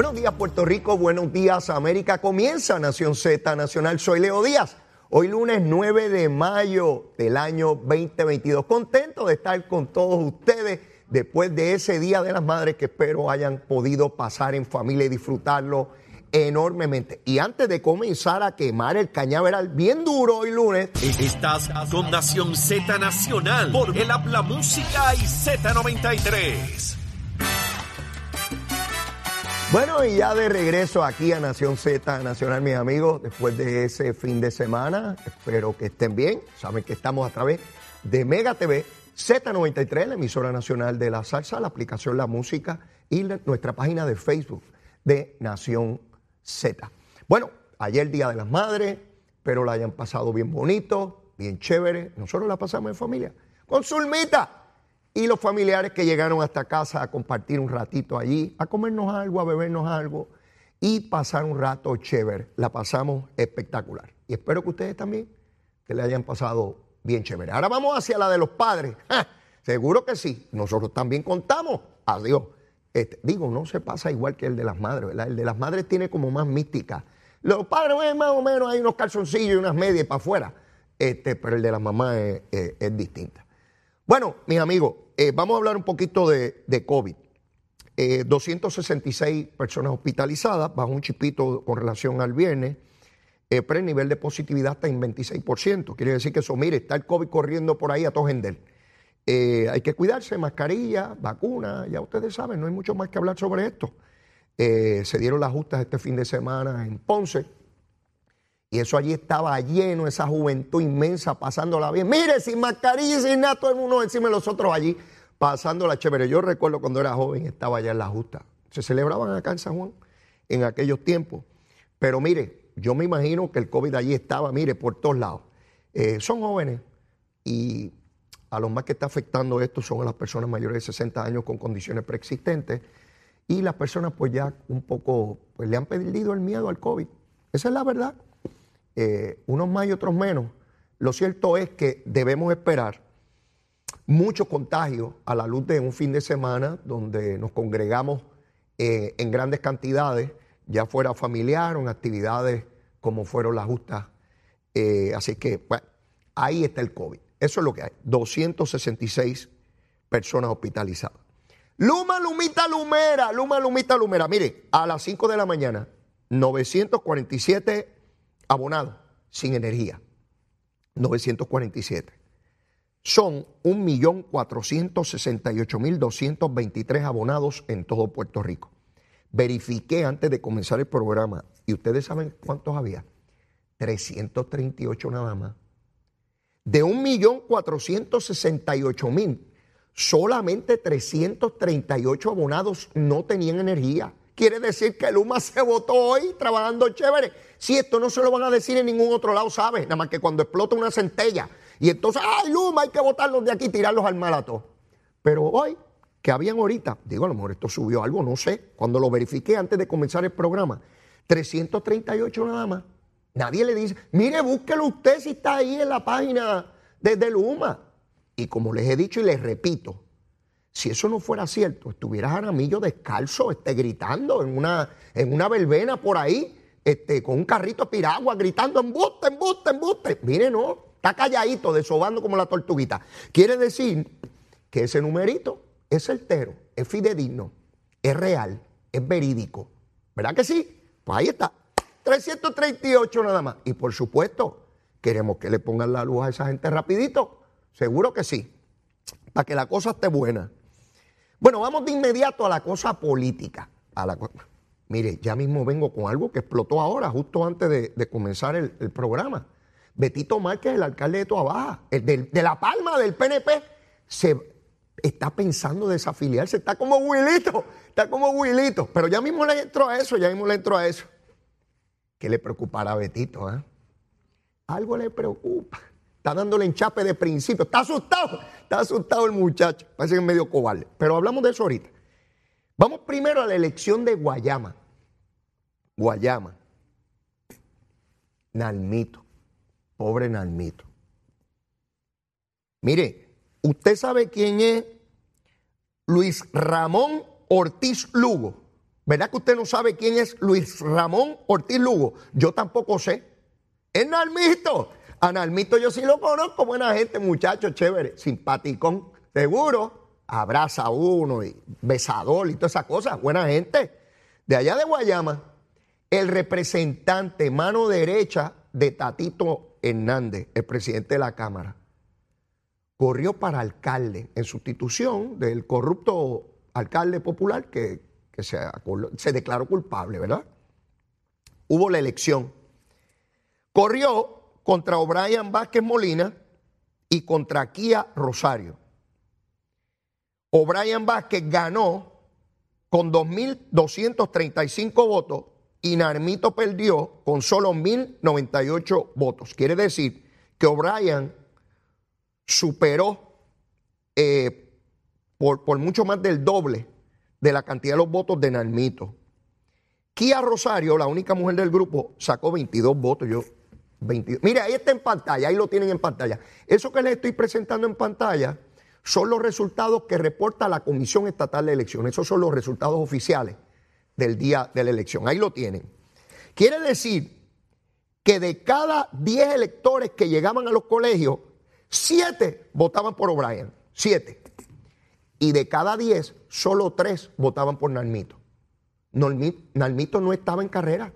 Buenos días Puerto Rico, buenos días América. Comienza Nación Z Nacional. Soy Leo Díaz. Hoy lunes 9 de mayo del año 2022. Contento de estar con todos ustedes después de ese Día de las Madres que espero hayan podido pasar en familia y disfrutarlo enormemente. Y antes de comenzar a quemar el cañaveral bien duro hoy lunes, Estás con Nación Z Nacional por el Habla Música y Z93. Bueno, y ya de regreso aquí a Nación Z Nacional, mis amigos, después de ese fin de semana, espero que estén bien. Saben que estamos a través de Mega TV, Z93, la emisora nacional de la salsa, la aplicación La Música y nuestra página de Facebook de Nación Z. Bueno, ayer Día de las Madres, espero la hayan pasado bien bonito, bien chévere. Nosotros la pasamos en familia, con Zulmita y los familiares que llegaron hasta casa a compartir un ratito allí, a comernos algo, a bebernos algo y pasar un rato chévere. La pasamos espectacular. Y espero que ustedes también, que le hayan pasado bien chévere. Ahora vamos hacia la de los padres. Seguro que sí. Nosotros también contamos. Adiós. Este, digo, no se pasa igual que el de las madres, ¿verdad? El de las madres tiene como más mística. Los padres, pues, más o menos, hay unos calzoncillos y unas medias para afuera. Este, pero el de las mamás es distinta. Bueno, mis amigos, eh, vamos a hablar un poquito de, de COVID. Eh, 266 personas hospitalizadas, bajo un chipito con relación al viernes, eh, pero el nivel de positividad está en 26%. Quiere decir que eso, mire, está el COVID corriendo por ahí a todo. Eh, hay que cuidarse, mascarilla, vacuna, ya ustedes saben, no hay mucho más que hablar sobre esto. Eh, se dieron las justas este fin de semana en Ponce, y eso allí estaba lleno, esa juventud inmensa, pasándola bien. Mire, sin mascarilla sin nada, todo el mundo encima de los otros allí, pasándola chévere. Yo recuerdo cuando era joven, estaba allá en la justa. Se celebraban acá en San Juan en aquellos tiempos. Pero mire, yo me imagino que el COVID allí estaba, mire, por todos lados. Eh, son jóvenes y a los más que está afectando esto son a las personas mayores de 60 años con condiciones preexistentes y las personas pues ya un poco, pues le han perdido el miedo al COVID. Esa es la verdad eh, unos más y otros menos. Lo cierto es que debemos esperar mucho contagio a la luz de un fin de semana donde nos congregamos eh, en grandes cantidades, ya fuera familiar o en actividades como fueron las justas. Eh, así que, ahí está el COVID. Eso es lo que hay. 266 personas hospitalizadas. Luma, Lumita, Lumera, Luma, Lumita, Lumera. Mire, a las 5 de la mañana, 947 abonados sin energía. 947. Son 1.468.223 abonados en todo Puerto Rico. Verifiqué antes de comenzar el programa y ustedes saben cuántos había. 338 nada más. De 1.468.000, solamente 338 abonados no tenían energía. Quiere decir que Luma se votó hoy trabajando chévere. Si esto no se lo van a decir en ningún otro lado, ¿sabes? Nada más que cuando explota una centella. Y entonces, ¡ay, Luma! Hay que votarlos de aquí y tirarlos al malato. Pero hoy, que habían ahorita, digo, a lo mejor esto subió algo, no sé. Cuando lo verifiqué antes de comenzar el programa, 338 nada más. Nadie le dice, mire, búsquelo usted si está ahí en la página desde Luma. Y como les he dicho y les repito, si eso no fuera cierto, estuviera Jaramillo descalzo, este, gritando en una, en una verbena por ahí, este, con un carrito de piragua, gritando embuste, embuste, embuste. Mire, no, está calladito, desobando como la tortuguita. Quiere decir que ese numerito es certero, es fidedigno, es real, es verídico. ¿Verdad que sí? Pues ahí está. 338 nada más. Y por supuesto, queremos que le pongan la luz a esa gente rapidito. Seguro que sí. Para que la cosa esté buena. Bueno, vamos de inmediato a la cosa política. A la, co- mire, ya mismo vengo con algo que explotó ahora, justo antes de, comenzar el, programa. Betito Márquez, el alcalde de Toabaja, el de La Palma, del PNP, se está pensando desafiliarse. Está como Wilito, está como Wilito. Pero ya mismo le entro a eso, ya mismo le entro a eso. ¿Qué le preocupará a Betito? eh? Algo le preocupa. Está dándole enchape de principio. Está asustado. Está asustado el muchacho. Parece que es medio cobarde. Pero hablamos de eso ahorita. Vamos primero a la elección de Guayama. Guayama. Nalmito. Pobre Nalmito. Mire, ¿usted sabe quién es Luis Ramón Ortiz Lugo? ¿Verdad que usted no sabe quién es Luis Ramón Ortiz Lugo? Yo tampoco sé. Es Nalmito. A Nalmito yo sí lo conozco, buena gente, muchacho, chévere, simpaticón, seguro. Abraza a uno y besador y todas esas cosas, buena gente. De allá de Guayama, el representante, mano derecha de Tatito Hernández, el presidente de la Cámara, corrió para alcalde en sustitución del corrupto alcalde popular que, se, se declaró culpable, ¿verdad? Hubo la elección. Corrió contra O'Brien Vázquez Molina y contra Kia Rosario. O'Brien Vázquez ganó con 2.235 votos y Narmito perdió con solo 1.098 votos. Quiere decir que O'Brien superó eh, por, mucho más del doble de la cantidad de los votos de Narmito. Kia Rosario, la única mujer del grupo, sacó 22 votos. Yo 22. Mire, ahí está en pantalla, ahí lo tienen en pantalla. Eso que les estoy presentando en pantalla son los resultados que reporta la Comisión Estatal de Elecciones. Esos son los resultados oficiales del día de la elección. Ahí lo tienen. Quiere decir que de cada 10 electores que llegaban a los colegios, 7 votaban por O'Brien. 7. Y de cada 10, solo 3 votaban por Nalmito. Nalmito no estaba en carrera.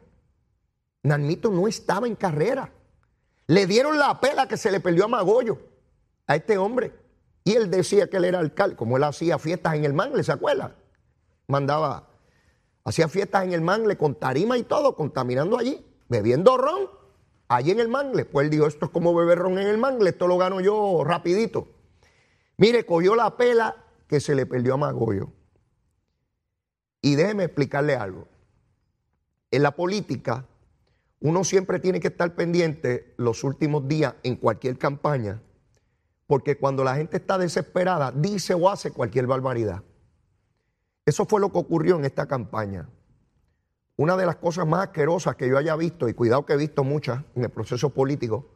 Nalmito no estaba en carrera. Le dieron la pela que se le perdió a Magollo, a este hombre. Y él decía que él era alcalde, como él hacía fiestas en el mangle, ¿se acuerda? Mandaba, hacía fiestas en el mangle con tarima y todo, contaminando allí, bebiendo ron, allí en el mangle. Pues él dijo, esto es como beber ron en el mangle, esto lo gano yo rapidito. Mire, cogió la pela que se le perdió a Magollo. Y déjeme explicarle algo. En la política, uno siempre tiene que estar pendiente los últimos días en cualquier campaña, porque cuando la gente está desesperada, dice o hace cualquier barbaridad. Eso fue lo que ocurrió en esta campaña. Una de las cosas más asquerosas que yo haya visto, y cuidado que he visto muchas en el proceso político,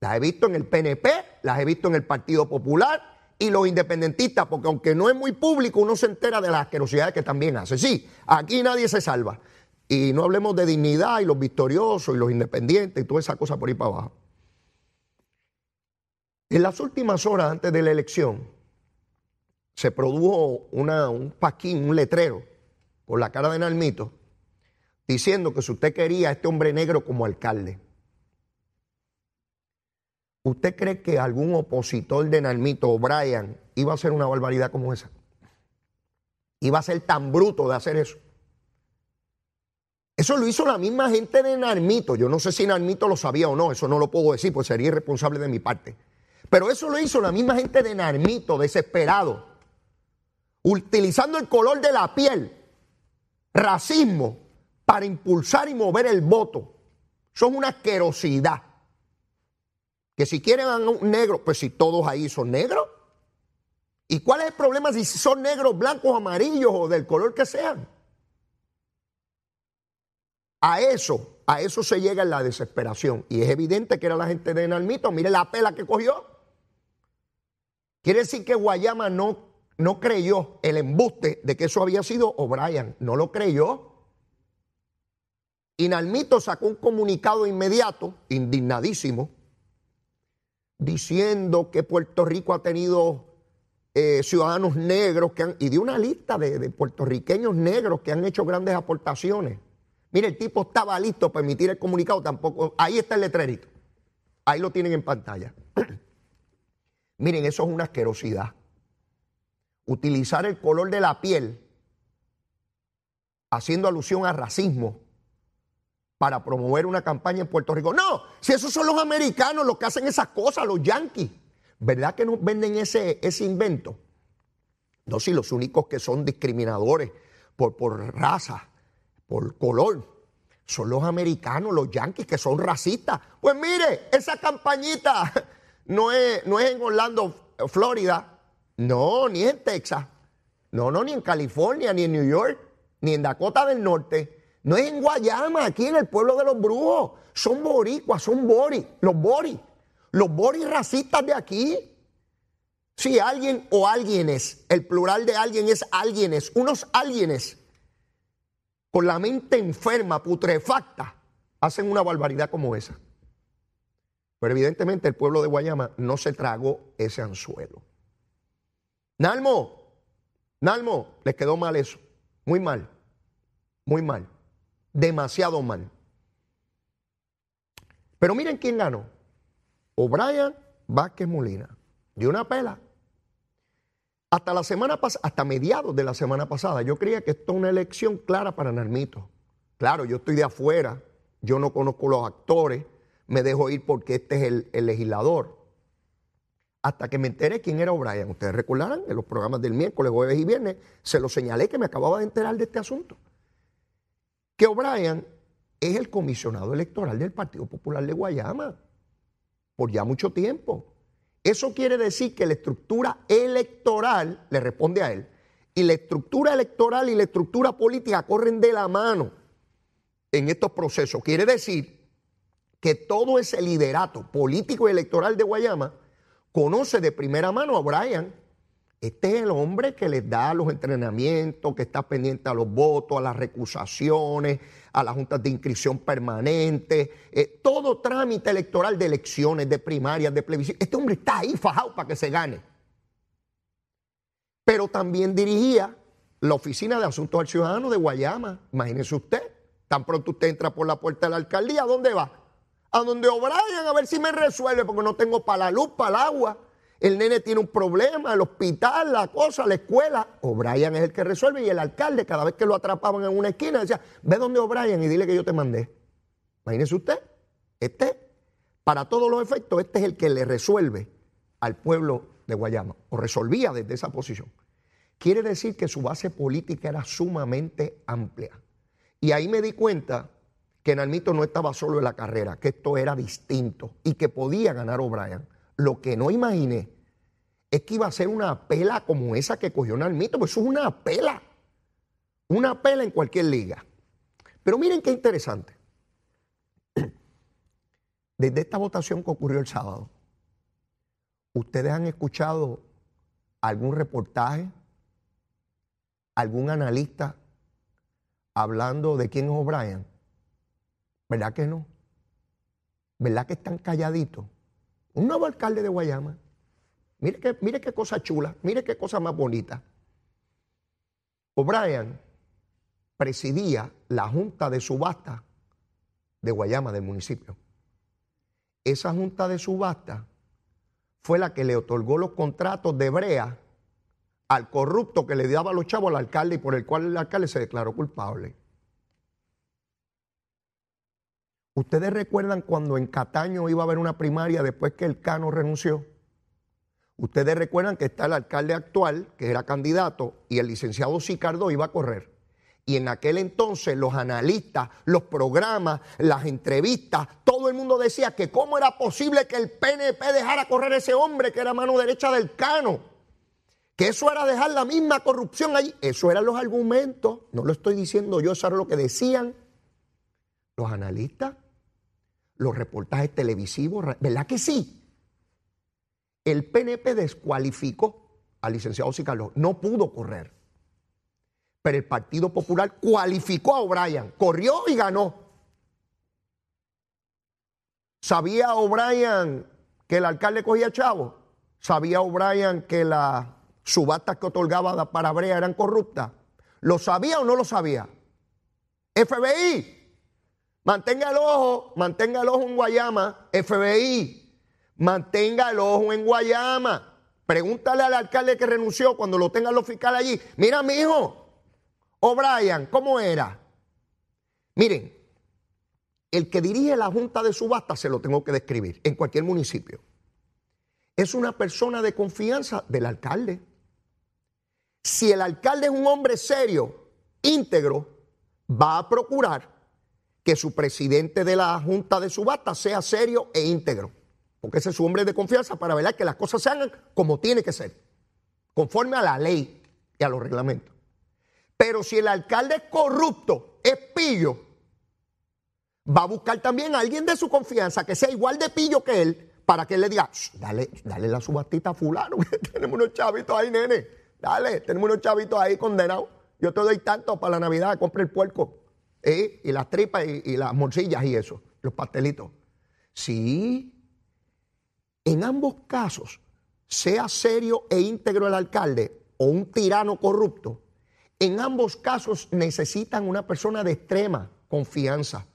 las he visto en el PNP, las he visto en el Partido Popular y los independentistas, porque aunque no es muy público, uno se entera de las asquerosidades que también hace. Sí, aquí nadie se salva. Y no hablemos de dignidad y los victoriosos y los independientes y toda esa cosa por ahí para abajo. En las últimas horas antes de la elección se produjo un paquín, un letrero por la cara de Nalmito diciendo que si usted quería a este hombre negro como alcalde, ¿usted cree que algún opositor de Nalmito, O'Brien, iba a hacer una barbaridad como esa? Iba a ser tan bruto de hacer eso. Eso lo hizo la misma gente de Narmito. Yo no sé si Narmito lo sabía o no, eso no lo puedo decir, pues sería irresponsable de mi parte. Pero eso lo hizo la misma gente de Narmito, desesperado, utilizando el color de la piel, racismo, para impulsar y mover el voto. Son una asquerosidad. Que si quieren a un negro, pues si todos ahí son negros. ¿Y cuál es el problema si son negros, blancos, amarillos o del color que sean? A eso, a eso se llega en la desesperación. Y es evidente que era la gente de Nalmito. Mire la pela que cogió. Quiere decir que Guayama no, no creyó el embuste de que eso había sido O'Brien. No lo creyó. Y Nalmito sacó un comunicado inmediato, indignadísimo, diciendo que Puerto Rico ha tenido eh, ciudadanos negros y dio una lista de puertorriqueños negros que han hecho grandes aportaciones. Mire, el tipo estaba listo para emitir el comunicado, tampoco. Ahí está el letrerito. Ahí lo tienen en pantalla. Miren, eso es una asquerosidad. Utilizar el color de la piel haciendo alusión a racismo para promover una campaña en Puerto Rico. No, si esos son los americanos los que hacen esas cosas, los yanquis. ¿Verdad que nos venden ese, ese invento? No, si los únicos que son discriminadores por, por raza por color. Son los americanos, los yanquis, que son racistas. Pues mire, esa campañita no es, no es en Orlando, Florida. No, ni en Texas. No, no, ni en California, ni en New York, ni en Dakota del Norte. No es en Guayama, aquí en el pueblo de los brujos. Son boricuas, son boris, los boris. Los boris racistas de aquí. Si alguien o alguienes, el plural de alguien es alguienes, unos alguienes con la mente enferma, putrefacta, hacen una barbaridad como esa. Pero evidentemente el pueblo de Guayama no se tragó ese anzuelo. Nalmo, Nalmo, les quedó mal eso. Muy mal. Muy mal. Demasiado mal. Pero miren quién ganó. O'Brien Vázquez Molina. Dio una pela. Hasta la semana pasada, hasta mediados de la semana pasada, yo creía que esto es una elección clara para Narmito. Claro, yo estoy de afuera, yo no conozco los actores, me dejo ir porque este es el, legislador. Hasta que me enteré quién era O'Brien. Ustedes recordarán, en los programas del miércoles, jueves y viernes, se lo señalé que me acababa de enterar de este asunto. Que O'Brien es el comisionado electoral del Partido Popular de Guayama por ya mucho tiempo. Eso quiere decir que la estructura electoral le responde a él. Y la estructura electoral y la estructura política corren de la mano en estos procesos. Quiere decir que todo ese liderato político y electoral de Guayama conoce de primera mano a Brian. Este es el hombre que les da los entrenamientos, que está pendiente a los votos, a las recusaciones, a las juntas de inscripción permanente, eh, todo trámite electoral de elecciones, de primarias, de plebiscito. Este hombre está ahí fajado para que se gane. Pero también dirigía la Oficina de Asuntos al Ciudadano de Guayama. Imagínese usted, tan pronto usted entra por la puerta de la alcaldía, ¿a dónde va? A donde O'Brien a ver si me resuelve, porque no tengo para la luz, para el agua. El nene tiene un problema, el hospital, la cosa, la escuela. O'Brien es el que resuelve y el alcalde, cada vez que lo atrapaban en una esquina, decía, ve donde O'Brien y dile que yo te mandé. Imagínese usted, este, para todos los efectos, este es el que le resuelve al pueblo de Guayama, o resolvía desde esa posición. Quiere decir que su base política era sumamente amplia. Y ahí me di cuenta que Nalmito no estaba solo en la carrera, que esto era distinto y que podía ganar O'Brien. Lo que no imaginé es que iba a ser una pela como esa que cogió Nalmito, pues eso es una pela. Una pela en cualquier liga. Pero miren qué interesante. Desde esta votación que ocurrió el sábado, ¿ustedes han escuchado algún reportaje, algún analista hablando de quién es O'Brien? ¿Verdad que no? ¿Verdad que están calladitos? Un nuevo alcalde de Guayama. Mire, que, mire qué cosa chula, mire qué cosa más bonita. O'Brien presidía la junta de subasta de Guayama, del municipio. Esa junta de subasta fue la que le otorgó los contratos de brea al corrupto que le daba los chavos al alcalde y por el cual el alcalde se declaró culpable. ¿Ustedes recuerdan cuando en Cataño iba a haber una primaria después que el Cano renunció? Ustedes recuerdan que está el alcalde actual, que era candidato, y el licenciado Sicardo iba a correr. Y en aquel entonces los analistas, los programas, las entrevistas, todo el mundo decía que cómo era posible que el PNP dejara correr a ese hombre que era mano derecha del Cano. Que eso era dejar la misma corrupción allí. Eso eran los argumentos. No lo estoy diciendo yo, eso era lo que decían los analistas los reportajes televisivos, ¿verdad que sí? El PNP descualificó al licenciado Sicalo, no pudo correr. Pero el Partido Popular cualificó a O'Brien, corrió y ganó. ¿Sabía O'Brien que el alcalde cogía chavo? ¿Sabía O'Brien que las subastas que otorgaba para Brea eran corruptas? ¿Lo sabía o no lo sabía? FBI, Mantenga el ojo, mantenga el ojo en Guayama, FBI, mantenga el ojo en Guayama. Pregúntale al alcalde que renunció cuando lo tengan los fiscales allí. Mira, mi hijo, O'Brien, ¿cómo era? Miren, el que dirige la junta de subasta se lo tengo que describir en cualquier municipio. Es una persona de confianza del alcalde. Si el alcalde es un hombre serio, íntegro, va a procurar que su presidente de la Junta de Subasta sea serio e íntegro. Porque ese es su hombre de confianza para ver que las cosas se hagan como tiene que ser, conforme a la ley y a los reglamentos. Pero si el alcalde es corrupto, es pillo, va a buscar también a alguien de su confianza que sea igual de pillo que él para que él le diga, dale, dale la subastita a fulano, que tenemos unos chavitos ahí, nene. Dale, tenemos unos chavitos ahí condenados. Yo te doy tanto para la Navidad, compre el puerco. Y las tripas y, las morcillas y eso, los pastelitos. Sí, en ambos casos, sea serio e íntegro el alcalde o un tirano corrupto, en ambos casos necesitan una persona de extrema confianza,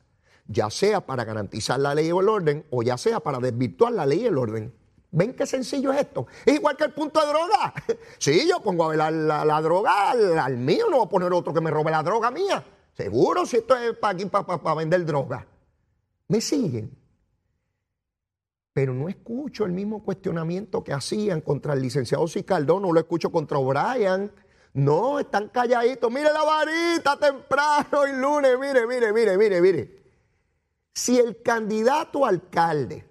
ya sea para garantizar la ley o el orden o ya sea para desvirtuar la ley y el orden. ¿Ven qué sencillo es esto? Es igual que el punto de droga. Sí, yo pongo a ver la, droga al, mío, no voy a poner otro que me robe la droga mía. Seguro si esto es para aquí, para vender droga. ¿Me siguen? pero no escucho el mismo cuestionamiento que hacían contra el licenciado Sicardón, no lo escucho contra O'Brien. No, están calladitos. Mire la varita temprano y lunes. Mire, mire, mire, mire, mire. Si el candidato alcalde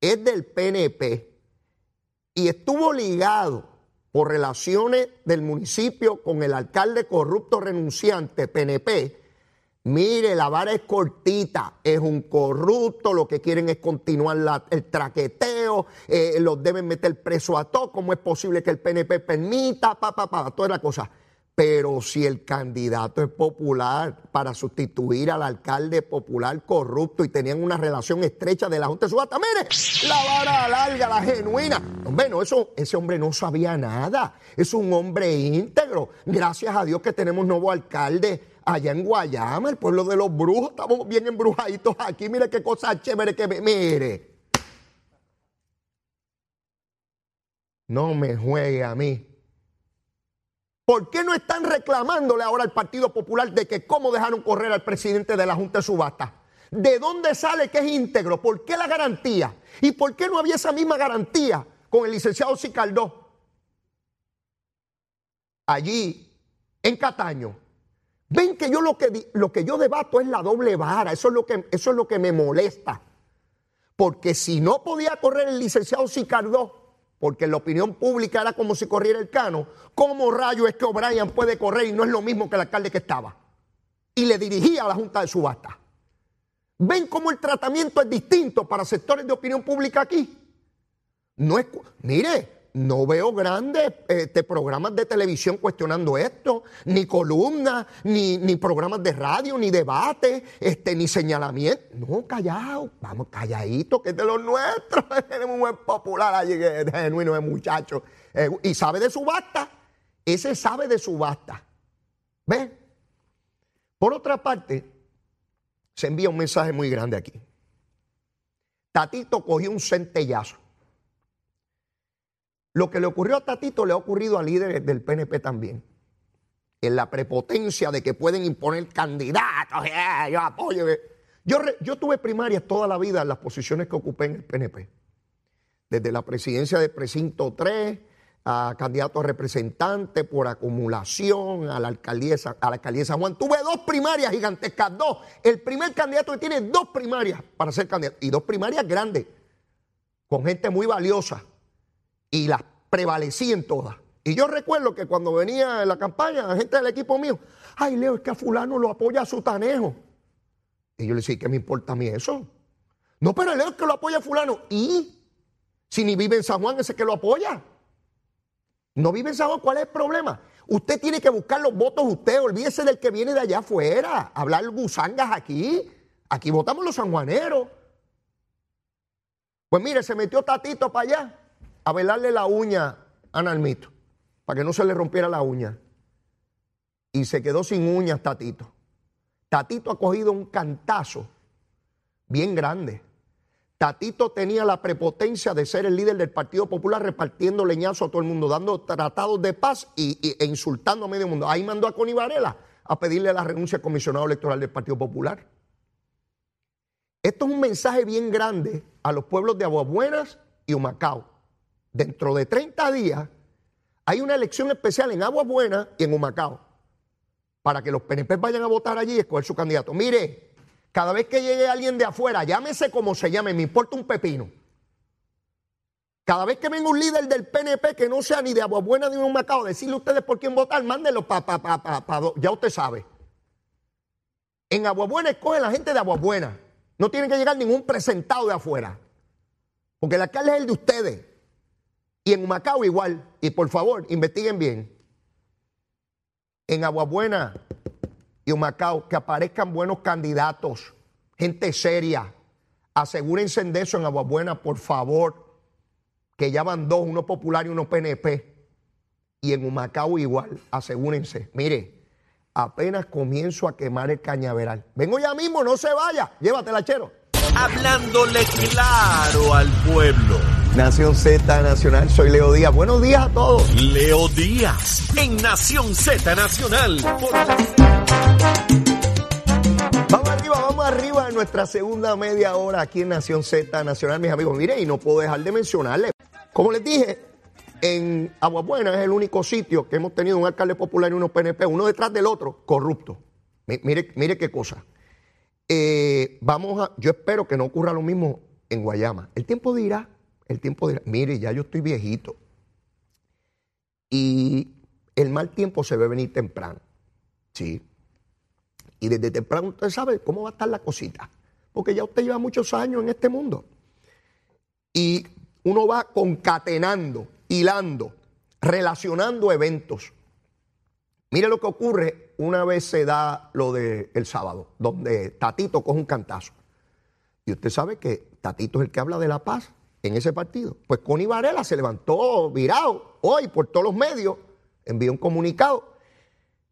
es del PNP y estuvo ligado por relaciones del municipio con el alcalde corrupto renunciante PNP, Mire, la vara es cortita, es un corrupto, lo que quieren es continuar el traqueteo, eh, los deben meter preso a todos, ¿cómo es posible que el PNP permita? Pa, pa, pa, toda la cosa. Pero si el candidato es popular para sustituir al alcalde popular corrupto y tenían una relación estrecha de la Junta de Subasta, mire, la vara larga, la genuina. Bueno, eso, ese hombre no sabía nada. Es un hombre íntegro. Gracias a Dios que tenemos nuevo alcalde allá en Guayama, el pueblo de los brujos, estamos bien embrujaditos aquí, mire qué cosa chévere que mire. No me juegue a mí. ¿Por qué no están reclamándole ahora al Partido Popular de que cómo dejaron correr al presidente de la Junta de Subasta? ¿De dónde sale que es íntegro? ¿Por qué la garantía? ¿Y por qué no había esa misma garantía con el licenciado Sicaldó? Allí, en Cataño, Ven que yo lo que, lo que yo debato es la doble vara, eso es, lo que, eso es lo que me molesta. Porque si no podía correr el licenciado Sicardó, porque la opinión pública era como si corriera el cano, ¿cómo rayo es que O'Brien puede correr y no es lo mismo que el alcalde que estaba? Y le dirigía a la Junta de Subasta. ¿Ven cómo el tratamiento es distinto para sectores de opinión pública aquí? No es, mire, no veo grandes este, programas de televisión cuestionando esto, ni columnas, ni, ni programas de radio, ni debate, este, ni señalamiento. No, callado, vamos, calladito, que es de los nuestros. Tenemos un buen popular allí, que es genuino de muchacho. Eh, y sabe de subasta. Ese sabe de subasta. ¿Ves? Por otra parte, se envía un mensaje muy grande aquí. Tatito cogió un centellazo lo que le ocurrió a Tatito le ha ocurrido a líderes del PNP también. En la prepotencia de que pueden imponer candidatos, eh, yo apoyo. Eh. Yo, tuve primarias toda la vida en las posiciones que ocupé en el PNP. Desde la presidencia de precinto 3 a candidato a representante por acumulación a la, alcaldía, a la alcaldía San Juan. Tuve dos primarias gigantescas, dos. El primer candidato que tiene dos primarias para ser candidato y dos primarias grandes, con gente muy valiosa y las prevalecí en todas. Y yo recuerdo que cuando venía en la campaña, la gente del equipo mío, ay Leo, es que a fulano lo apoya a su tanejo. Y yo le decía, ¿qué me importa a mí eso? No, pero Leo es que lo apoya a fulano. ¿Y? Si ni vive en San Juan, ese que lo apoya. No vive en San Juan, ¿cuál es el problema? Usted tiene que buscar los votos usted, olvídese del que viene de allá afuera, hablar gusangas aquí. Aquí votamos los sanjuaneros. Pues mire, se metió Tatito para allá a velarle la uña a Nalmito, para que no se le rompiera la uña. Y se quedó sin uñas Tatito. Tatito ha cogido un cantazo bien grande. Tatito tenía la prepotencia de ser el líder del Partido Popular repartiendo leñazo a todo el mundo, dando tratados de paz y, e insultando a medio mundo. Ahí mandó a Connie a pedirle la renuncia al comisionado electoral del Partido Popular. Esto es un mensaje bien grande a los pueblos de Aguabuenas y Humacao dentro de 30 días hay una elección especial en Agua Buena y en Humacao para que los PNP vayan a votar allí y escoger su candidato. Mire, cada vez que llegue alguien de afuera, llámese como se llame, me importa un pepino. Cada vez que venga un líder del PNP que no sea ni de Agua Buena ni de Humacao, decirle a ustedes por quién votar, mándenlo para pa, pa, pa, ya usted sabe. En Agua Buena escoge la gente de Agua Buena. No tiene que llegar ningún presentado de afuera. Porque el alcalde es el de ustedes. Y en Macao igual. Y por favor, investiguen bien. En Aguabuena y Humacao, que aparezcan buenos candidatos, gente seria. Asegúrense de eso en Aguabuena, por favor, que ya van dos, uno popular y uno PNP. Y en Humacao igual, asegúrense. Mire, apenas comienzo a quemar el cañaveral. Vengo ya mismo, no se vaya, llévatela, chero. Hablándole claro al pueblo. Nación Z Nacional, soy Leo Díaz. Buenos días a todos. Leo Díaz, en Nación Z Nacional. Vamos arriba, vamos arriba en nuestra segunda media hora aquí en Nación Z Nacional, mis amigos. Mire, y no puedo dejar de mencionarle. Como les dije, en Aguabuena es el único sitio que hemos tenido un alcalde popular y unos PNP, uno detrás del otro, corrupto. Mire, mire qué cosa. Eh, vamos a, yo espero que no ocurra lo mismo en Guayama. El tiempo dirá, el tiempo dirá, mire, ya yo estoy viejito. Y el mal tiempo se ve venir temprano. Sí. Y desde temprano usted sabe cómo va a estar la cosita. Porque ya usted lleva muchos años en este mundo. Y uno va concatenando, hilando, relacionando eventos. Mire lo que ocurre una vez se da lo del el sábado, donde Tatito coge un cantazo. Y usted sabe que Tatito es el que habla de la paz en ese partido. Pues Connie Varela se levantó virado hoy por todos los medios, envió un comunicado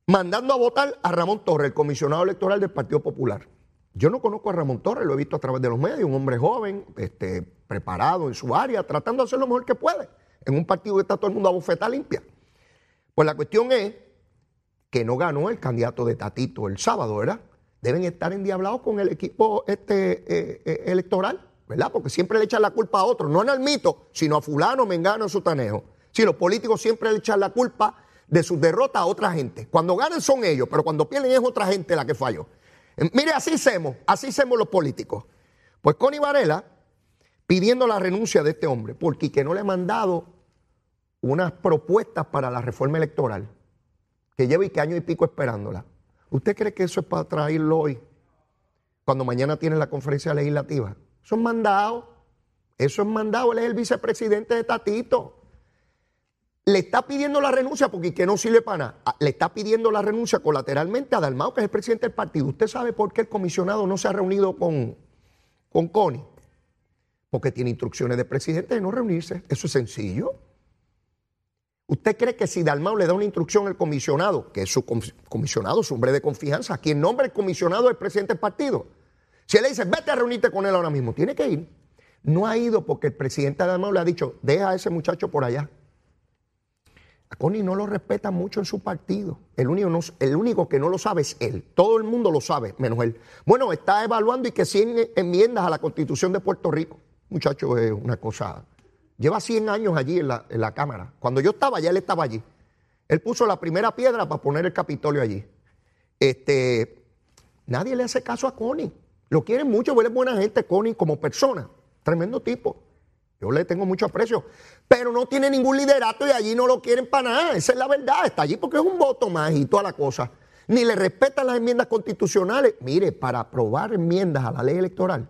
mandando a votar a Ramón Torres, el comisionado electoral del Partido Popular. Yo no conozco a Ramón Torres, lo he visto a través de los medios, un hombre joven, este, preparado en su área, tratando de hacer lo mejor que puede, en un partido que está todo el mundo a bofeta limpia. Pues la cuestión es que no ganó el candidato de Tatito el sábado, ¿verdad? Deben estar endiablados con el equipo este, eh, eh, electoral, ¿verdad? Porque siempre le echan la culpa a otros, no el mito, sino a fulano, mengano, sutanejo. Si los políticos siempre le echan la culpa de sus derrotas a otra gente. Cuando ganan son ellos, pero cuando pierden es otra gente la que falló. Eh, mire, así hacemos, así hacemos los políticos. Pues Connie Varela pidiendo la renuncia de este hombre, porque que no le ha mandado unas propuestas para la reforma electoral que lleva y que año y pico esperándola. ¿Usted cree que eso es para traerlo hoy? Cuando mañana tiene la conferencia legislativa. Eso es mandado. Eso es mandado. Él es el vicepresidente de Tatito. Le está pidiendo la renuncia porque que no sirve para nada. Ah, le está pidiendo la renuncia colateralmente a Dalmao, que es el presidente del partido. ¿Usted sabe por qué el comisionado no se ha reunido con, con Connie? Porque tiene instrucciones del presidente de no reunirse. Eso es sencillo. ¿Usted cree que si Dalmau le da una instrucción al comisionado, que es su comisionado, su hombre de confianza, quien nombra el comisionado del presidente del partido, si le dice, vete a reunirte con él ahora mismo, tiene que ir. No ha ido porque el presidente Dalmau le ha dicho, deja a ese muchacho por allá. A Connie no lo respeta mucho en su partido. El único, el único que no lo sabe es él. Todo el mundo lo sabe, menos él. Bueno, está evaluando y que 100 enmiendas a la constitución de Puerto Rico. Muchacho, es una cosa Lleva 100 años allí en la, Cámara. Cuando yo estaba allá, él estaba allí. Él puso la primera piedra para poner el Capitolio allí. Este, nadie le hace caso a Connie. Lo quieren mucho, él buena gente, Connie, como persona. Tremendo tipo. Yo le tengo mucho aprecio. Pero no tiene ningún liderato y allí no lo quieren para nada. Esa es la verdad. Está allí porque es un voto más y toda la cosa. Ni le respetan las enmiendas constitucionales. Mire, para aprobar enmiendas a la ley electoral,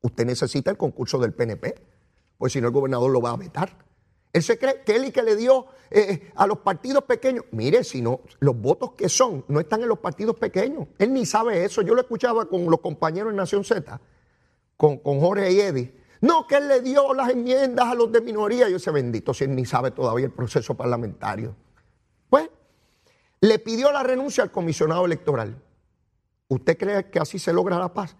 usted necesita el concurso del PNP pues si no el gobernador lo va a vetar. Él se cree que él y que le dio eh, eh, a los partidos pequeños. Mire, si no, los votos que son no están en los partidos pequeños. Él ni sabe eso. Yo lo escuchaba con los compañeros en Nación Z, con, con Jorge y Eddie. No, que él le dio las enmiendas a los de minoría. Yo sé, bendito, si él ni sabe todavía el proceso parlamentario. Pues, le pidió la renuncia al comisionado electoral. ¿Usted cree que así se logra la paz?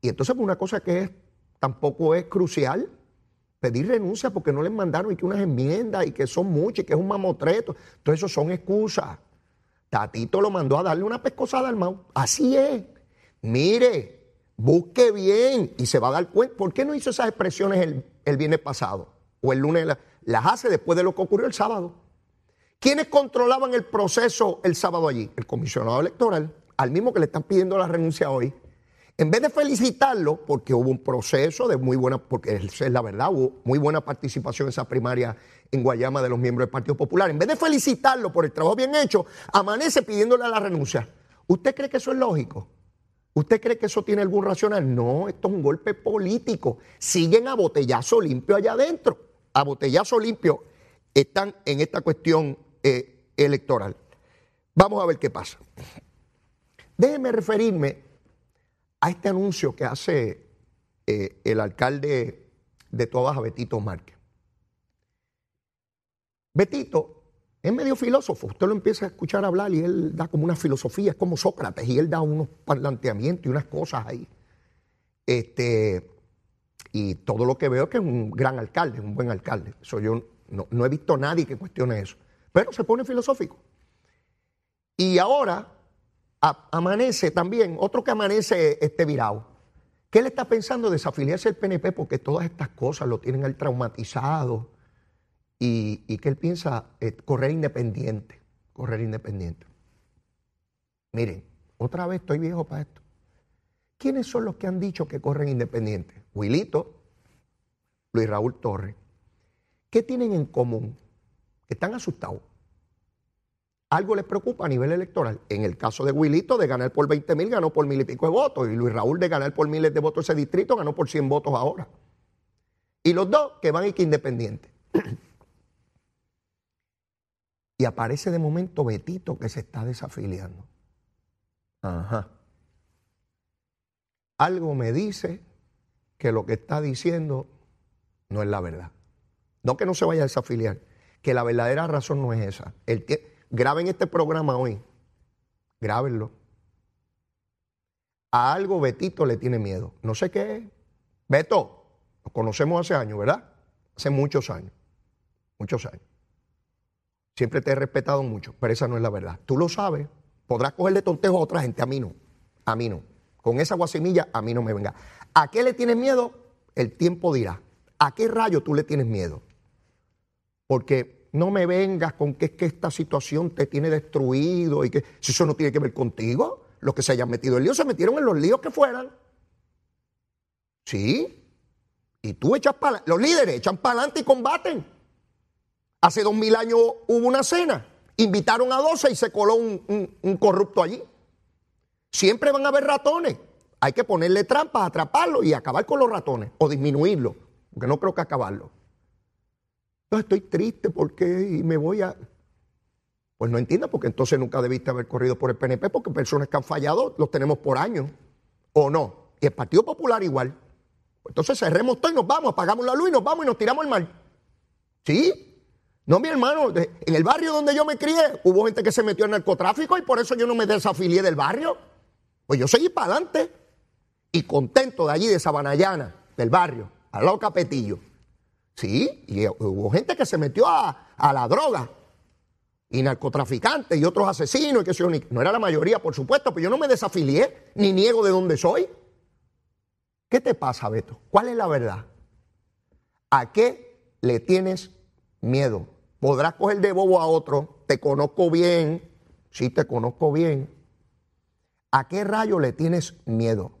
Y entonces, una cosa que es, tampoco es crucial, pedir renuncia porque no les mandaron y que unas enmiendas y que son muchas y que es un mamotreto. Todo eso son excusas. Tatito lo mandó a darle una pescosada al. Así es. Mire, busque bien y se va a dar cuenta. ¿Por qué no hizo esas expresiones el, el viernes pasado? O el lunes las hace después de lo que ocurrió el sábado. ¿Quiénes controlaban el proceso el sábado allí? El comisionado electoral, al mismo que le están pidiendo la renuncia hoy. En vez de felicitarlo, porque hubo un proceso de muy buena, porque es la verdad, hubo muy buena participación en esa primaria en Guayama de los miembros del Partido Popular, en vez de felicitarlo por el trabajo bien hecho, amanece pidiéndole la renuncia. ¿Usted cree que eso es lógico? ¿Usted cree que eso tiene algún racional? No, esto es un golpe político. Siguen a botellazo limpio allá adentro. A botellazo limpio están en esta cuestión eh, electoral. Vamos a ver qué pasa. Déjeme referirme a este anuncio que hace eh, el alcalde de Todas, Betito Márquez. Betito es medio filósofo, usted lo empieza a escuchar hablar y él da como una filosofía, es como Sócrates, y él da unos planteamientos y unas cosas ahí. Este, y todo lo que veo es que es un gran alcalde, un buen alcalde. Eso yo no, he visto a nadie que cuestione eso. Pero se pone filosófico. Y ahora amanece también, otro que amanece este virado. ¿Qué él está pensando? Desafiliarse el PNP porque todas estas cosas lo tienen al traumatizado y, y que él piensa eh, correr independiente, correr independiente. Miren, otra vez estoy viejo para esto. ¿Quiénes son los que han dicho que corren independiente? Wilito, Luis Raúl Torres. ¿Qué tienen en común? Están asustados. Algo les preocupa a nivel electoral. En el caso de Wilito, de ganar por 20 mil, ganó por mil y pico de votos. Y Luis Raúl, de ganar por miles de votos ese distrito, ganó por 100 votos ahora. Y los dos que van y que independientes. Y aparece de momento Betito que se está desafiliando. Ajá. Algo me dice que lo que está diciendo no es la verdad. No que no se vaya a desafiliar, que la verdadera razón no es esa. El graben este programa hoy, grábenlo. A algo Betito le tiene miedo. No sé qué es. Beto, nos conocemos hace años, ¿verdad? Hace muchos años. Muchos años. Siempre te he respetado mucho, pero esa no es la verdad. Tú lo sabes. Podrás cogerle tontejo a otra gente, a mí no. A mí no. Con esa guasimilla, a mí no me venga. ¿A qué le tienes miedo? El tiempo dirá. ¿A qué rayo tú le tienes miedo? Porque no me vengas con que es que esta situación te tiene destruido y que si eso no tiene que ver contigo, los que se hayan metido en lío se metieron en los líos que fueran. Sí. Y tú echas para los líderes echan para adelante y combaten. Hace dos mil años hubo una cena, invitaron a doce y se coló un, corrupto allí. Siempre van a haber ratones. Hay que ponerle trampas, atraparlos y acabar con los ratones o disminuirlos, porque no creo que acabarlo. Entonces estoy triste porque y me voy a... Pues no entiendo, porque entonces nunca debiste haber corrido por el PNP, porque personas que han fallado los tenemos por años, o no. Y el Partido Popular igual. Entonces cerremos todo y nos vamos, apagamos la luz y nos vamos y nos tiramos al mar. ¿Sí? No, mi hermano, en el barrio donde yo me crié hubo gente que se metió en narcotráfico y por eso yo no me desafilié del barrio. Pues yo seguí para adelante y contento de allí, de Sabanayana, del barrio, al lado Capetillo. Sí, y hubo gente que se metió a, la droga y narcotraficantes y otros asesinos y que yo, no era la mayoría, por supuesto, pero yo no me desafilié ni niego de dónde soy. ¿Qué te pasa, Beto? ¿Cuál es la verdad? ¿A qué le tienes miedo? Podrás coger de bobo a otro, te conozco bien, sí te conozco bien. ¿A qué rayo le tienes miedo?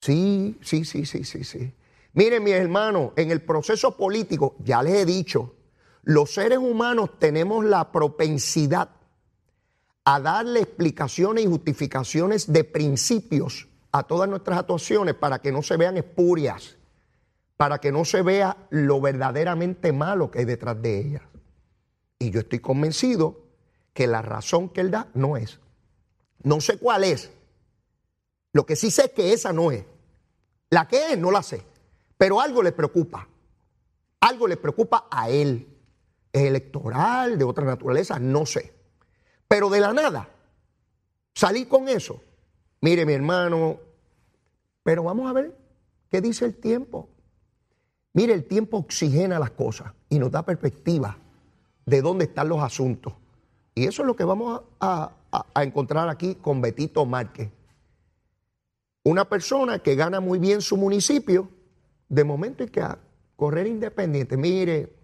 Sí, sí, sí, sí, sí, sí. Miren, mis hermanos, en el proceso político, ya les he dicho, los seres humanos tenemos la propensidad a darle explicaciones y justificaciones de principios a todas nuestras actuaciones para que no se vean espurias para que no se vea lo verdaderamente malo que hay detrás de ellas. Y yo estoy convencido que la razón que él da no es. No sé cuál es. Lo que sí sé es que esa no es. La que es, no la sé. Pero algo le preocupa. Algo le preocupa a él. ¿Es electoral, de otra naturaleza? No sé. Pero de la nada, salí con eso. Mire, mi hermano, pero vamos a ver qué dice el tiempo. Mire, el tiempo oxigena las cosas y nos da perspectiva de dónde están los asuntos. Y eso es lo que vamos a, encontrar aquí con Betito Márquez. Una persona que gana muy bien su municipio, de momento hay que correr independiente. Mire,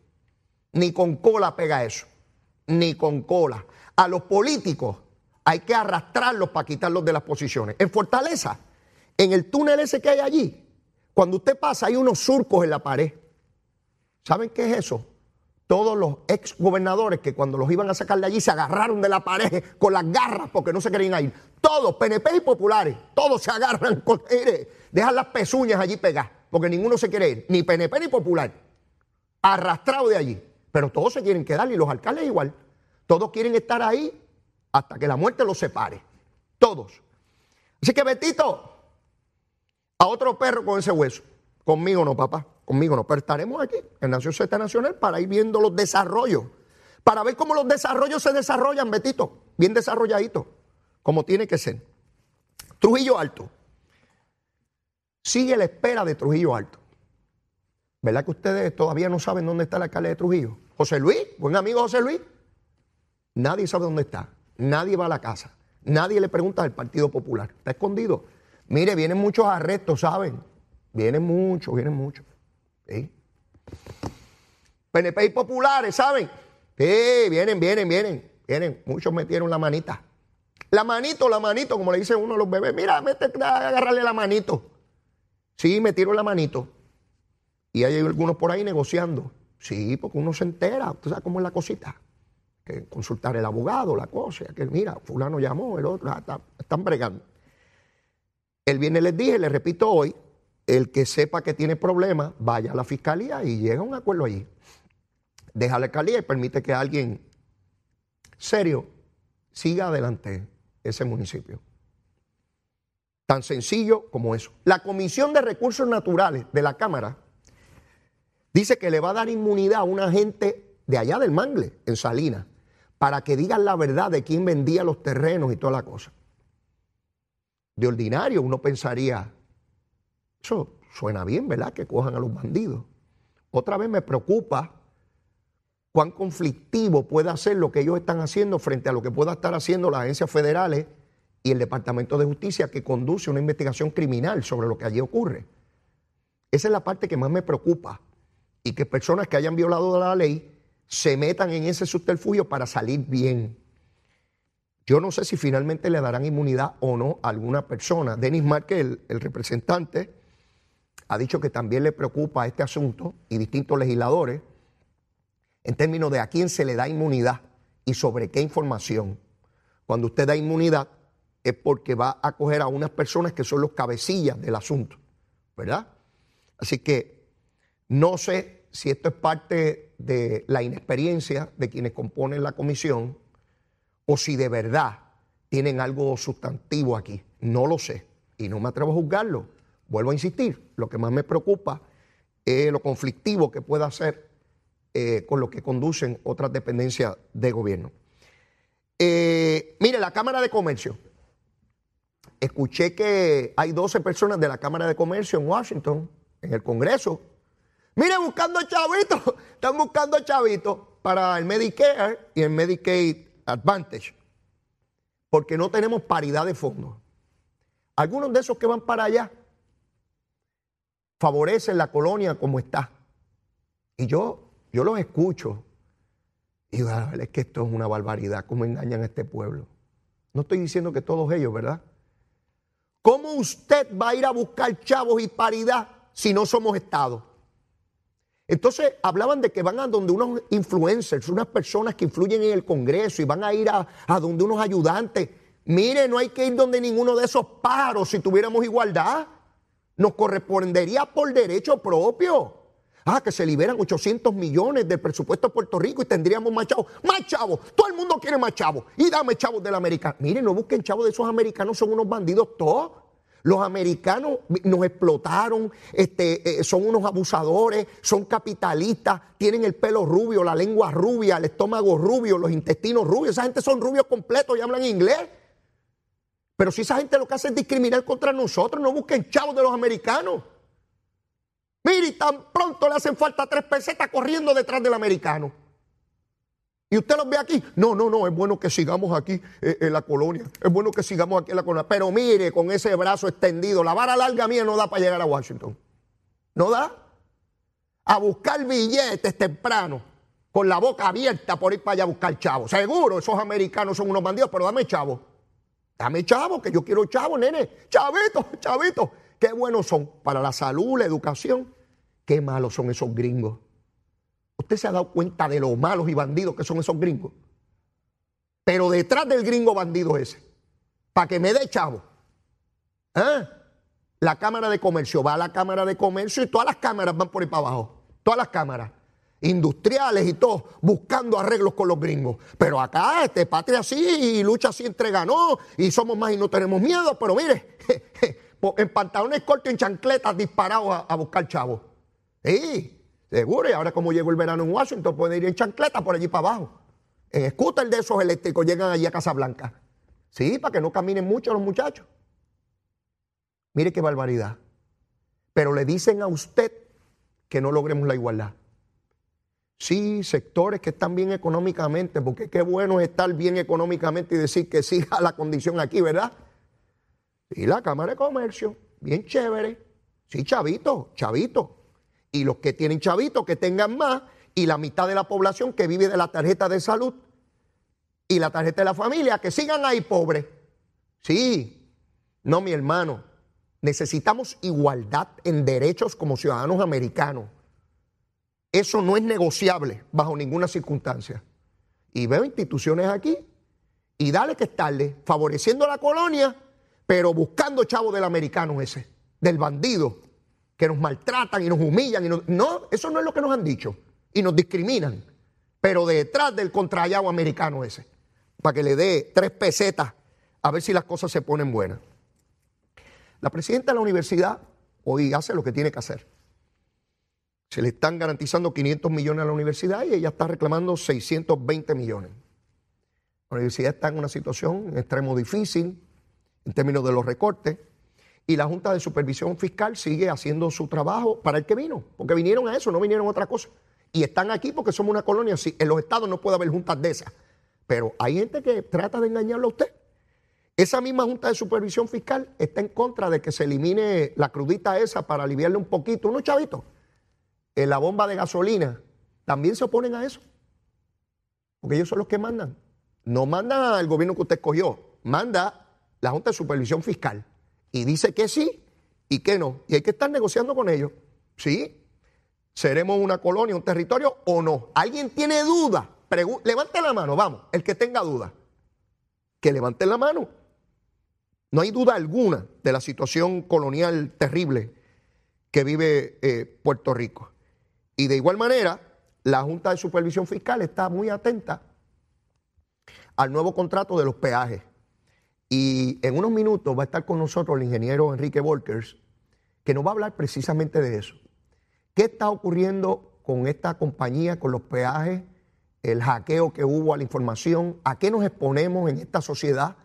ni con cola pega eso, ni con cola. A los políticos hay que arrastrarlos para quitarlos de las posiciones. En Fortaleza, en el túnel ese que hay allí, cuando usted pasa hay unos surcos en la pared. ¿Saben qué es eso? Todos los ex gobernadores que cuando los iban a sacar de allí se agarraron de la pared con las garras porque no se querían ir. Todos, PNP y populares, todos se agarran con dejan las pezuñas allí pegadas porque ninguno se quiere ir, ni PNP ni popular. Arrastrado de allí. Pero todos se quieren quedar y los alcaldes igual. Todos quieren estar ahí hasta que la muerte los separe. Todos. Así que Betito, a otro perro con ese hueso. Conmigo no, papá. Conmigo no. Pero estaremos aquí en Nación Z Nacional para ir viendo los desarrollos. Para ver cómo los desarrollos se desarrollan, Betito. Bien desarrolladitos. Como tiene que ser. Trujillo Alto. Sigue la espera de Trujillo Alto. ¿Verdad que ustedes todavía no saben dónde está la alcalde de Trujillo? José Luis, buen amigo José Luis. Nadie sabe dónde está. Nadie va a la casa. Nadie le pregunta al Partido Popular. Está escondido. Mire, vienen muchos arrestos, ¿saben? Vienen muchos, vienen muchos. ¿Sí? PNP y populares, ¿saben? Sí, vienen, vienen, vienen. Vienen. Muchos metieron la manita. La manito, la manito, como le dice uno a los bebés. Mira, mete, agarrarle la manito. Sí, metieron la manito. Y hay algunos por ahí negociando. Sí, porque uno se entera. ¿Usted sabe cómo es la cosita? Que consultar el abogado, la cosa. Que mira, fulano llamó, el otro. Ah, están bregando. El viernes les dije, les repito hoy, el que sepa que tiene problemas, vaya a la fiscalía y llega a un acuerdo allí. Deja la y permite que alguien serio siga adelante ese municipio. Tan sencillo como eso. La Comisión de Recursos Naturales de la Cámara dice que le va a dar inmunidad a una gente de allá del Mangle, en Salinas, para que digan la verdad de quién vendía los terrenos y toda la cosa. De ordinario uno pensaría, eso suena bien, ¿verdad? Que cojan a los bandidos. Otra vez me preocupa cuán conflictivo puede ser lo que ellos están haciendo frente a lo que pueda estar haciendo las agencias federales y el Departamento de Justicia que conduce una investigación criminal sobre lo que allí ocurre. Esa es la parte que más me preocupa y que personas que hayan violado la ley se metan en ese subterfugio para salir bien. Yo no sé si finalmente le darán inmunidad o no a alguna persona. Denis Márquez, el, representante, ha dicho que también le preocupa este asunto y distintos legisladores en términos de a quién se le da inmunidad y sobre qué información. Cuando usted da inmunidad es porque va a acoger a unas personas que son los cabecillas del asunto, ¿verdad? Así que no sé si esto es parte de la inexperiencia de quienes componen la comisión o si de verdad tienen algo sustantivo aquí. No lo sé y no me atrevo a juzgarlo. Vuelvo a insistir, lo que más me preocupa es lo conflictivo que pueda ser eh, con lo que conducen otras dependencias de gobierno. Eh, mire, la Cámara de Comercio escuché que hay 12 personas de la Cámara de Comercio en Washington, en el Congreso. Mire, buscando chavitos, están buscando chavitos para el Medicare y el Medicaid Advantage, porque no tenemos paridad de fondos. Algunos de esos que van para allá favorecen la colonia como está. Y yo, yo los escucho y digo, es que esto es una barbaridad, cómo engañan a este pueblo. No estoy diciendo que todos ellos, ¿verdad? ¿Cómo usted va a ir a buscar chavos y paridad si no somos Estado? Entonces hablaban de que van a donde unos influencers, unas personas que influyen en el Congreso y van a ir a, donde unos ayudantes. Mire, no hay que ir donde ninguno de esos pájaros si tuviéramos igualdad. Nos correspondería por derecho propio. Ah, que se liberan 800 millones del presupuesto de Puerto Rico y tendríamos más chavos. Más chavos. Todo el mundo quiere más chavos. Y dame chavos del americano. Miren, no busquen chavos de esos americanos, son unos bandidos todos. Los americanos nos explotaron, este, eh, son unos abusadores, son capitalistas, tienen el pelo rubio, la lengua rubia, el estómago rubio, los intestinos rubios. Esa gente son rubios completos y hablan inglés. Pero si esa gente lo que hace es discriminar contra nosotros, no busquen chavos de los americanos. Mire, tan pronto le hacen falta tres pesetas corriendo detrás del americano. Y usted los ve aquí. No, no, no, es bueno que sigamos aquí eh, en la colonia. Es bueno que sigamos aquí en la colonia. Pero mire, con ese brazo extendido, la vara larga mía no da para llegar a Washington. No da. A buscar billetes temprano, con la boca abierta por ir para allá a buscar chavos. Seguro, esos americanos son unos bandidos, pero dame chavo. Dame chavo, que yo quiero chavo, nene. Chavito, chavito. Qué buenos son para la salud, la educación. Qué malos son esos gringos. ¿Usted se ha dado cuenta de lo malos y bandidos que son esos gringos? Pero detrás del gringo bandido ese, para que me dé chavo, ¿eh? la Cámara de Comercio va a la Cámara de Comercio y todas las cámaras van por ahí para abajo. Todas las cámaras. industriales y todo, buscando arreglos con los gringos. Pero acá, este patria así y lucha así entre ganó y somos más y no tenemos miedo, pero mire, en pantalones cortos, en chancletas disparados a, buscar chavos. Sí, seguro, y ahora como llegó el verano en Washington, pueden ir en chancletas por allí para abajo. En scooter de esos eléctricos llegan allí a Casablanca. Sí, para que no caminen mucho los muchachos. Mire qué barbaridad. Pero le dicen a usted que no logremos la igualdad. Sí, sectores que están bien económicamente, porque qué bueno es estar bien económicamente y decir que siga la condición aquí, ¿verdad? Y la Cámara de Comercio, bien chévere. Sí, chavito, chavito. Y los que tienen chavito, que tengan más, y la mitad de la población que vive de la tarjeta de salud y la tarjeta de la familia, que sigan ahí pobres. Sí, no, mi hermano. Necesitamos igualdad en derechos como ciudadanos americanos. Eso no es negociable bajo ninguna circunstancia. Y veo instituciones aquí y dale que estarle favoreciendo a la colonia, pero buscando chavo del americano ese, del bandido, que nos maltratan y nos humillan. Y No, eso no es lo que nos han dicho. Y nos discriminan. Pero detrás del contrallado americano ese, para que le dé tres pesetas a ver si las cosas se ponen buenas. La presidenta de la universidad hoy hace lo que tiene que hacer. Se le están garantizando 500 millones a la universidad y ella está reclamando 620 millones. La universidad está en una situación extremo difícil en términos de los recortes y la Junta de Supervisión Fiscal sigue haciendo su trabajo para el que vino, porque vinieron a eso, no vinieron a otra cosa. Y están aquí porque somos una colonia. En los estados no puede haber juntas de esas. Pero hay gente que trata de engañarlo a usted. Esa misma Junta de Supervisión Fiscal está en contra de que se elimine la crudita esa para aliviarle un poquito. Unos chavitos en la bomba de gasolina también se oponen a eso. Porque ellos son los que mandan. No manda el gobierno que usted escogió, manda la Junta de Supervisión Fiscal. Y dice que sí y que no. Y hay que estar negociando con ellos. ¿Sí? ¿Seremos una colonia, un territorio o no? ¿Alguien tiene duda? levante la mano, vamos, el que tenga duda. Que levante la mano. No hay duda alguna de la situación colonial terrible que vive eh, Puerto Rico. Y de igual manera, la Junta de Supervisión Fiscal está muy atenta al nuevo contrato de los peajes. Y en unos minutos va a estar con nosotros el ingeniero Enrique Volkers, que nos va a hablar precisamente de eso. ¿Qué está ocurriendo con esta compañía, con los peajes, el hackeo que hubo a la información? ¿A qué nos exponemos en esta sociedad?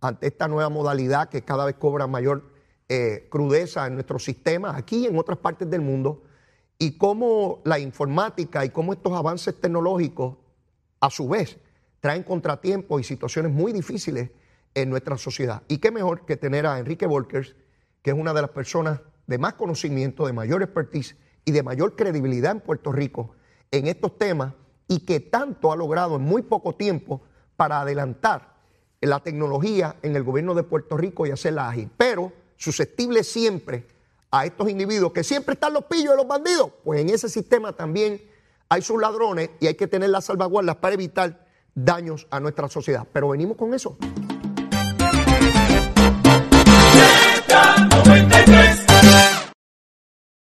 ante esta nueva modalidad que cada vez cobra mayor eh, crudeza en nuestros sistemas, aquí y en otras partes del mundo, y cómo la informática y cómo estos avances tecnológicos, a su vez, traen contratiempos y situaciones muy difíciles en nuestra sociedad. Y qué mejor que tener a Enrique Volkers, que es una de las personas de más conocimiento, de mayor expertise y de mayor credibilidad en Puerto Rico en estos temas y que tanto ha logrado en muy poco tiempo para adelantar la tecnología en el gobierno de Puerto Rico y hacerla ágil, pero susceptible siempre a estos individuos que siempre están los pillos de los bandidos, pues en ese sistema también hay sus ladrones y hay que tener las salvaguardas para evitar daños a nuestra sociedad. Pero venimos con eso. Doctor.